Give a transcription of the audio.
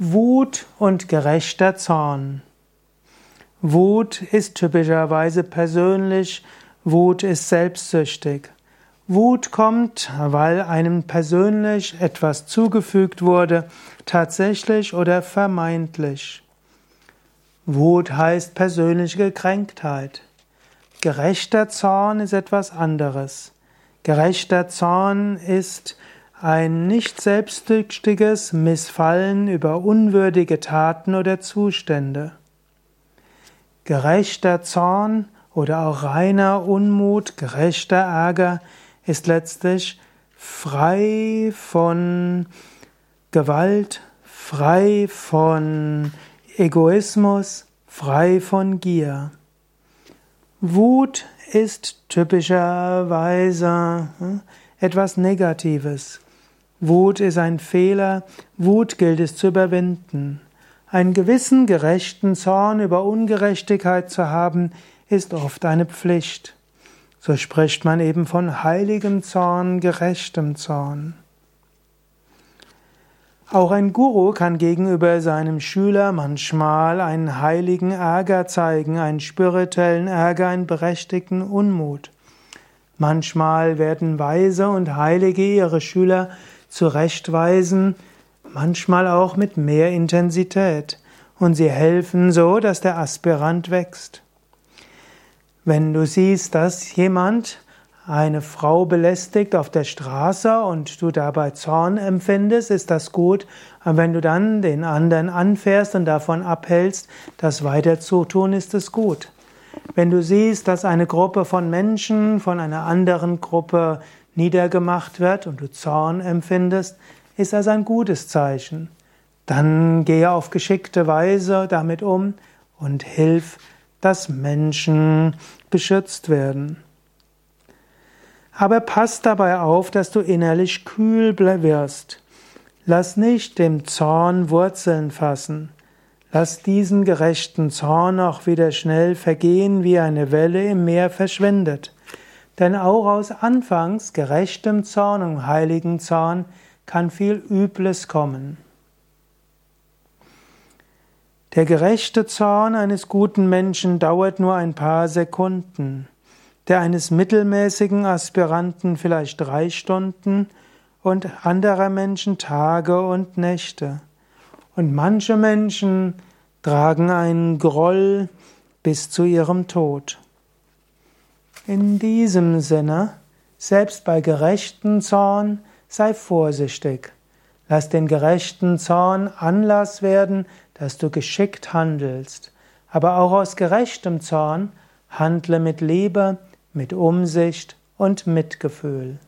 Wut und gerechter Zorn. Wut ist typischerweise persönlich, Wut ist selbstsüchtig. Wut kommt, weil einem persönlich etwas zugefügt wurde, tatsächlich oder vermeintlich. Wut heißt persönliche Gekränktheit. Gerechter Zorn ist etwas anderes. Gerechter Zorn ist ein nicht selbstsüchtiges Missfallen über unwürdige Taten oder Zustände. Gerechter Zorn oder auch reiner Unmut, gerechter Ärger ist letztlich frei von Gewalt, frei von Egoismus, frei von Gier. Wut ist typischerweise hm, etwas Negatives. Wut ist ein Fehler, Wut gilt es zu überwinden. Einen gewissen gerechten Zorn über Ungerechtigkeit zu haben, ist oft eine Pflicht. So spricht man eben von heiligem Zorn, gerechtem Zorn. Auch ein Guru kann gegenüber seinem Schüler manchmal einen heiligen Ärger zeigen, einen spirituellen Ärger, einen berechtigten Unmut. Manchmal werden Weise und Heilige ihre Schüler zurechtweisen, manchmal auch mit mehr Intensität, und sie helfen so, dass der Aspirant wächst. Wenn du siehst, dass jemand eine Frau belästigt auf der Straße und du dabei Zorn empfindest, ist das gut. Und wenn du dann den anderen anfährst und davon abhältst, das weiter zu tun, ist es gut. Wenn du siehst, dass eine Gruppe von Menschen von einer anderen Gruppe niedergemacht wird und du Zorn empfindest, ist das ein gutes Zeichen. Dann gehe auf geschickte Weise damit um und hilf, dass Menschen beschützt werden. Aber pass dabei auf, dass du innerlich kühl wirst. Lass nicht dem Zorn Wurzeln fassen. Lass diesen gerechten Zorn auch wieder schnell vergehen, wie eine Welle im Meer verschwindet. Denn auch aus anfangs gerechtem Zorn und heiligen Zorn kann viel Übles kommen. Der gerechte Zorn eines guten Menschen dauert nur ein paar Sekunden, der eines mittelmäßigen Aspiranten vielleicht drei Stunden und anderer Menschen Tage und Nächte. Und manche Menschen tragen einen Groll bis zu ihrem Tod. In diesem Sinne, selbst bei gerechten Zorn sei vorsichtig. Lass den gerechten Zorn Anlass werden, dass du geschickt handelst. Aber auch aus gerechtem Zorn handle mit Liebe, mit Umsicht und Mitgefühl.